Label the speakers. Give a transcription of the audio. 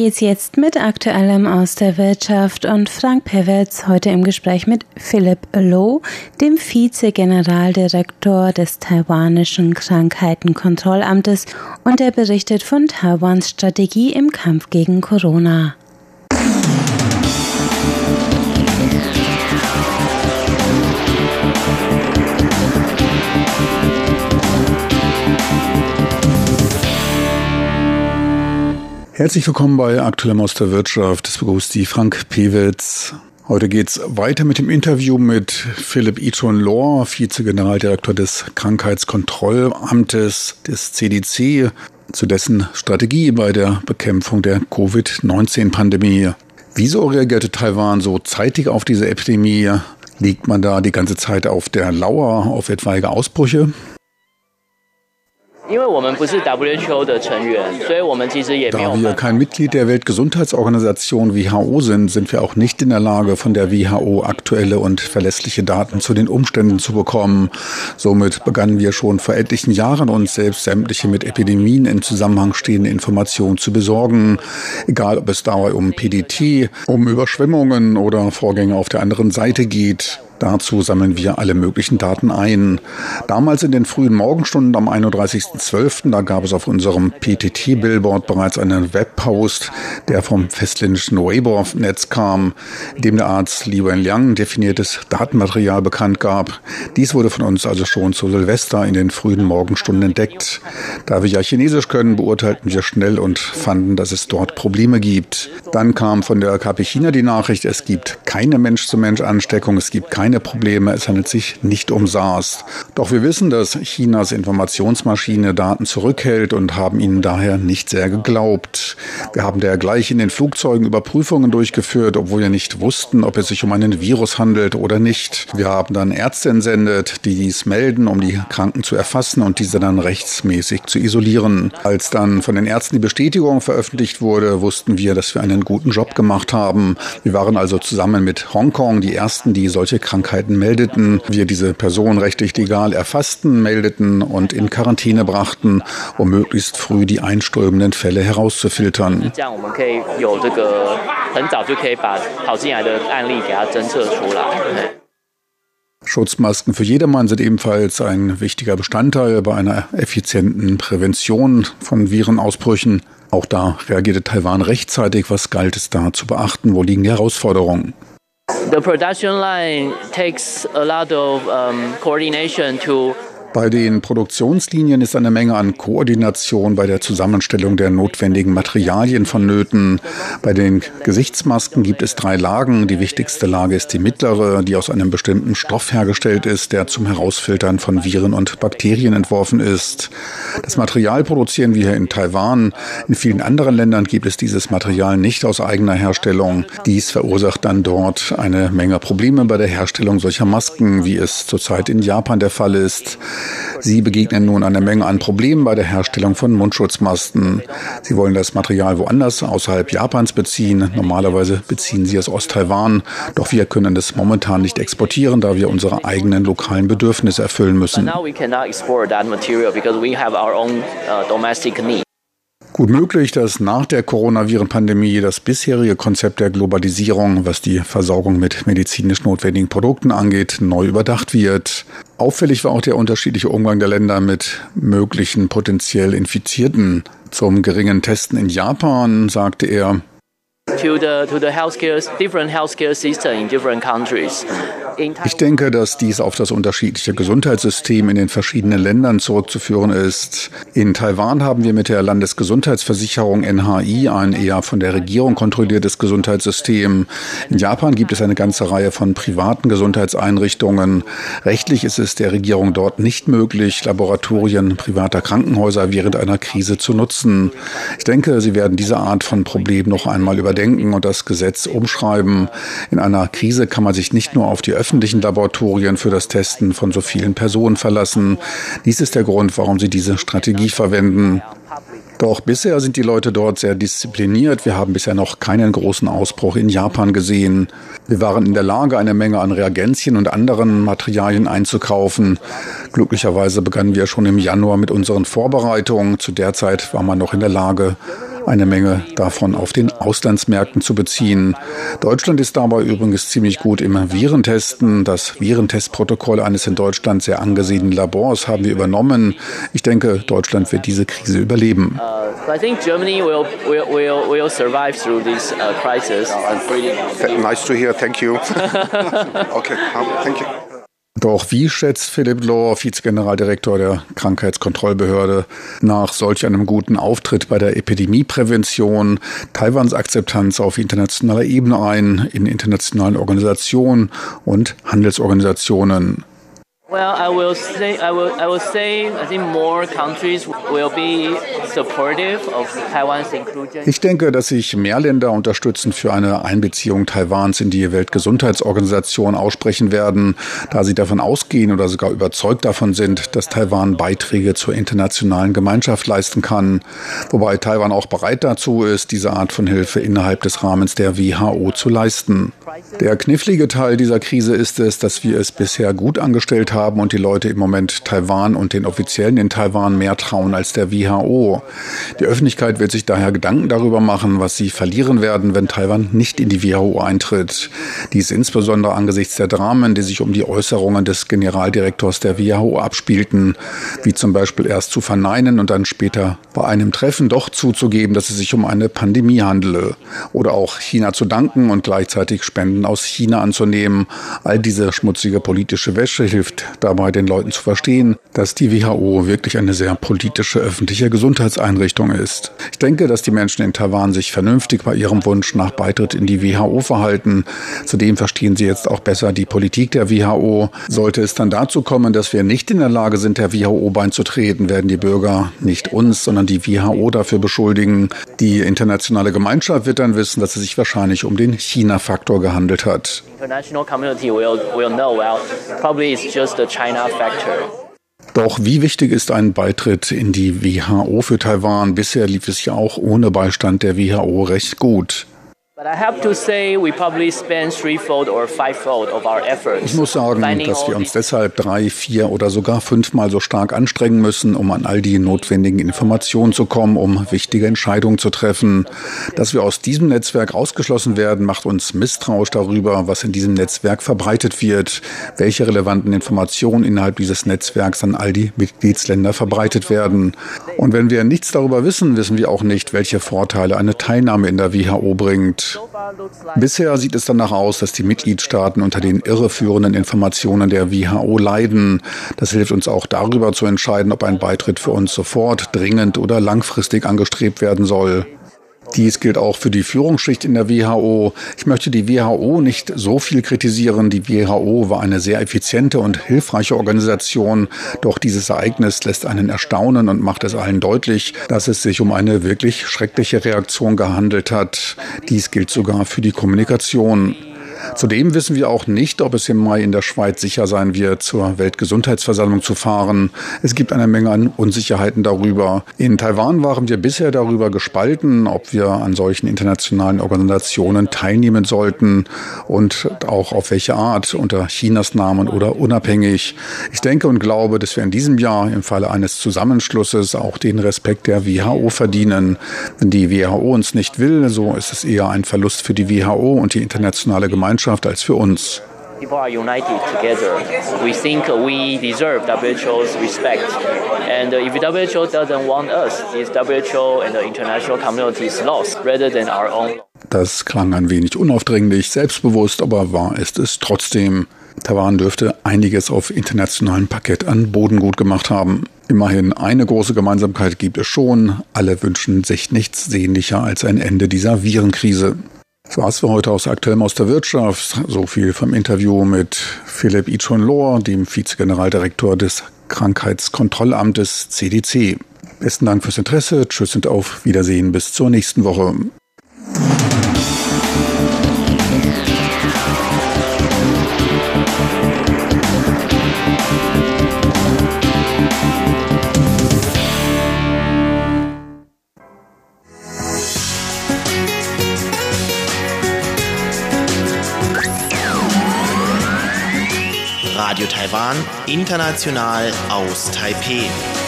Speaker 1: Geht's jetzt mit Aktuellem aus der Wirtschaft und Frank Pewitz heute im Gespräch mit Philip Loh, dem Vize-Generaldirektor des taiwanischen Krankheitenkontrollamtes und er berichtet von Taiwans Strategie im Kampf gegen Corona.
Speaker 2: Herzlich willkommen bei Aktuellem aus der Wirtschaft. Das begrüßt die Frank Pewitz. Heute geht's weiter mit dem Interview mit Philipp Ichon Lohr, Vize-Generaldirektor des Krankheitskontrollamtes des CDC, zu dessen Strategie bei der Bekämpfung der Covid-19-Pandemie. Wieso reagierte Taiwan so zeitig auf diese Epidemie? Liegt man da die ganze Zeit auf der Lauer auf etwaige Ausbrüche?
Speaker 3: Da
Speaker 2: wir kein Mitglied der Weltgesundheitsorganisation WHO sind, sind wir auch nicht in der Lage, von der WHO aktuelle und verlässliche Daten zu den Umständen zu bekommen. Somit begannen wir schon vor etlichen Jahren, uns selbst sämtliche mit Epidemien in Zusammenhang stehende Informationen zu besorgen. Egal, ob es dabei um PDT, um Überschwemmungen oder Vorgänge auf der anderen Seite geht. Dazu sammeln wir alle möglichen Daten ein. Damals in den frühen Morgenstunden am 31.12., da gab es auf unserem PTT-Billboard bereits einen Webpost, der vom festländischen Weibo-Netz kam, in dem der Arzt Li Wenliang definiertes Datenmaterial bekannt gab. Dies wurde von uns also schon zu Silvester in den frühen Morgenstunden entdeckt. Da wir ja Chinesisch können, beurteilten wir schnell und fanden, dass es dort Probleme gibt. Dann kam von der KP China die Nachricht, es gibt keine Mensch-zu-Mensch-Ansteckung, es gibt keine keine Probleme. Es handelt sich nicht um SARS. Doch wir wissen, dass Chinas Informationsmaschine Daten zurückhält und haben ihnen daher nicht sehr geglaubt. Wir haben dergleichen in den Flugzeugen Überprüfungen durchgeführt, obwohl wir nicht wussten, ob es sich um einen Virus handelt oder nicht. Wir haben dann Ärzte entsendet, die dies melden, um die Kranken zu erfassen und diese dann rechtsmäßig zu isolieren. Als dann von den Ärzten die Bestätigung veröffentlicht wurde, wussten wir, dass wir einen guten Job gemacht haben. Wir waren also zusammen mit Hongkong die ersten, die solche Krankheiten Krankheiten meldeten, wir diese Person rechtlich legal erfassten, meldeten und in Quarantäne brachten, um möglichst früh die einströmenden Fälle herauszufiltern. Schutzmasken für jedermann sind ebenfalls ein wichtiger Bestandteil bei einer effizienten Prävention von Virenausbrüchen. Auch da reagierte Taiwan rechtzeitig. Was galt es da zu beachten? Wo liegen die Herausforderungen?
Speaker 3: The production line takes a lot of um, coordination to
Speaker 2: bei den Produktionslinien ist eine Menge an Koordination bei der Zusammenstellung der notwendigen Materialien vonnöten. Bei den Gesichtsmasken gibt es drei Lagen. Die wichtigste Lage ist die mittlere, die aus einem bestimmten Stoff hergestellt ist, der zum Herausfiltern von Viren und Bakterien entworfen ist. Das Material produzieren wir hier in Taiwan. In vielen anderen Ländern gibt es dieses Material nicht aus eigener Herstellung. Dies verursacht dann dort eine Menge Probleme bei der Herstellung solcher Masken, wie es zurzeit in Japan der Fall ist. Sie begegnen nun einer Menge an Problemen bei der Herstellung von Mundschutzmasken. Sie wollen das Material woanders außerhalb Japans beziehen. Normalerweise beziehen sie es aus Taiwan. Doch wir können es momentan nicht exportieren, da wir unsere eigenen lokalen Bedürfnisse erfüllen müssen. Gut möglich, dass nach der Coronaviren-Pandemie das bisherige Konzept der Globalisierung, was die Versorgung mit medizinisch notwendigen Produkten angeht, neu überdacht wird. Auffällig war auch der unterschiedliche Umgang der Länder mit möglichen potenziell Infizierten. Zum geringen Testen in Japan sagte er, to the to the healthcare different healthcare system in different countries. Ich denke, dass dies auf das unterschiedliche Gesundheitssystem in den verschiedenen Ländern zurückzuführen ist. In Taiwan haben wir mit der Landesgesundheitsversicherung NHI ein eher von der Regierung kontrolliertes Gesundheitssystem. In Japan gibt es eine ganze Reihe von privaten Gesundheitseinrichtungen. Rechtlich ist es der Regierung dort nicht möglich, Laboratorien privater Krankenhäuser während einer Krise zu nutzen. Ich denke, sie werden diese Art von Problem noch einmal überdenken und das Gesetz umschreiben. In einer Krise kann man sich nicht nur auf die öffentlichen Laboratorien für das Testen von so vielen Personen verlassen. Dies ist der Grund, warum sie diese Strategie verwenden. Doch bisher sind die Leute dort sehr diszipliniert. Wir haben bisher noch keinen großen Ausbruch in Japan gesehen. Wir waren in der Lage, eine Menge an Reagenzien und anderen Materialien einzukaufen. Glücklicherweise begannen wir schon im Januar mit unseren Vorbereitungen. Zu der Zeit war man noch in der Lage, eine Menge davon auf den Auslandsmärkten zu beziehen. Deutschland ist dabei übrigens ziemlich gut im Virentesten. Das Virentestprotokoll eines in Deutschland sehr angesehenen Labors haben wir übernommen. Ich denke, Deutschland wird diese Krise überleben. Uh, I think Germany will, will, will, will survive through this uh, crisis. Nice to hear. Thank you. okay, thank you. Doch wie schätzt Philipp Lohr, Vizegeneraldirektor der Krankheitskontrollbehörde, nach solch einem guten Auftritt bei der Epidemieprävention Taiwans Akzeptanz auf internationaler Ebene ein, in internationalen Organisationen und Handelsorganisationen? Well, I will say, I will, I will say, I think more countries will be supportive of Taiwan's inclusion. Ich denke, dass sich mehr Länder unterstützend für eine Einbeziehung Taiwans in die Weltgesundheitsorganisation aussprechen werden, da sie davon ausgehen oder sogar überzeugt davon sind, dass Taiwan Beiträge zur internationalen Gemeinschaft leisten kann. Wobei Taiwan auch bereit dazu ist, diese Art von Hilfe innerhalb des Rahmens der WHO zu leisten. Der knifflige Teil dieser Krise ist es, dass wir es bisher gut angestellt haben, haben und die Leute im Moment Taiwan und den Offiziellen in Taiwan mehr trauen als der WHO. Die Öffentlichkeit wird sich daher Gedanken darüber machen, was sie verlieren werden, wenn Taiwan nicht in die WHO eintritt. Dies insbesondere angesichts der Dramen, die sich um die Äußerungen des Generaldirektors der WHO abspielten, wie zum Beispiel erst zu verneinen und dann später bei einem Treffen doch zuzugeben, dass es sich um eine Pandemie handele. Oder auch China zu danken und gleichzeitig Spenden aus China anzunehmen. All diese schmutzige politische Wäsche hilft dabei den Leuten zu verstehen, dass die WHO wirklich eine sehr politische öffentliche Gesundheitseinrichtung ist. Ich denke, dass die Menschen in Taiwan sich vernünftig bei ihrem Wunsch nach Beitritt in die WHO verhalten. Zudem verstehen sie jetzt auch besser die Politik der WHO. Sollte es dann dazu kommen, dass wir nicht in der Lage sind, der WHO beizutreten, werden die Bürger nicht uns, sondern die WHO dafür beschuldigen. Die internationale Gemeinschaft wird dann wissen, dass es sich wahrscheinlich um den China-Faktor gehandelt hat. International community will, will know, well, probably it's just the China factor. Doch wie wichtig ist ein Beitritt in die WHO für Taiwan? Bisher lief es ja auch ohne Beistand der WHO recht gut. Ich muss sagen, dass wir uns deshalb drei, vier oder sogar fünfmal so stark anstrengen müssen, um an all die notwendigen Informationen zu kommen, um wichtige Entscheidungen zu treffen. Dass wir aus diesem Netzwerk ausgeschlossen werden, macht uns misstrauisch darüber, was in diesem Netzwerk verbreitet wird, welche relevanten Informationen innerhalb dieses Netzwerks an all die Mitgliedsländer verbreitet werden. Und wenn wir nichts darüber wissen, wissen wir auch nicht, welche Vorteile eine Teilnahme in der WHO bringt. Bisher sieht es danach aus, dass die Mitgliedstaaten unter den irreführenden Informationen der WHO leiden. Das hilft uns auch darüber zu entscheiden, ob ein Beitritt für uns sofort, dringend oder langfristig angestrebt werden soll. Dies gilt auch für die Führungsschicht in der WHO. Ich möchte die WHO nicht so viel kritisieren. Die WHO war eine sehr effiziente und hilfreiche Organisation. Doch dieses Ereignis lässt einen erstaunen und macht es allen deutlich, dass es sich um eine wirklich schreckliche Reaktion gehandelt hat. Dies gilt sogar für die Kommunikation. Zudem wissen wir auch nicht, ob es im Mai in der Schweiz sicher sein wird, zur Weltgesundheitsversammlung zu fahren. Es gibt eine Menge an Unsicherheiten darüber. In Taiwan waren wir bisher darüber gespalten, ob wir an solchen internationalen Organisationen teilnehmen sollten und auch auf welche Art, unter Chinas Namen oder unabhängig. Ich denke und glaube, dass wir in diesem Jahr im Falle eines Zusammenschlusses auch den Respekt der WHO verdienen. Wenn die WHO uns nicht will, so ist es eher ein Verlust für die WHO und die internationale Gemeinschaft Gemeinschaft als für uns. People are united together. We think we deserve WHO's respect. And if WHO doesn't want us, this WHO and the international community is lost rather than our own. Das klang ein wenig unaufdringlich, selbstbewusst, aber wahr ist es trotzdem. Taiwan dürfte einiges auf internationalem Parkett an Bodengut gemacht haben. Immerhin eine große Gemeinsamkeit gibt es schon. Alle wünschen sich nichts sehnlicher als ein Ende dieser Virenkrise. Das war's für heute aus Aktuellem aus der Wirtschaft. So viel vom Interview mit Philipp Ichon-Lohr, dem Vizegeneraldirektor des Krankheitskontrollamtes CDC. Besten Dank fürs Interesse. Tschüss und auf Wiedersehen bis zur nächsten Woche.
Speaker 4: Taiwan, international aus Taipeh.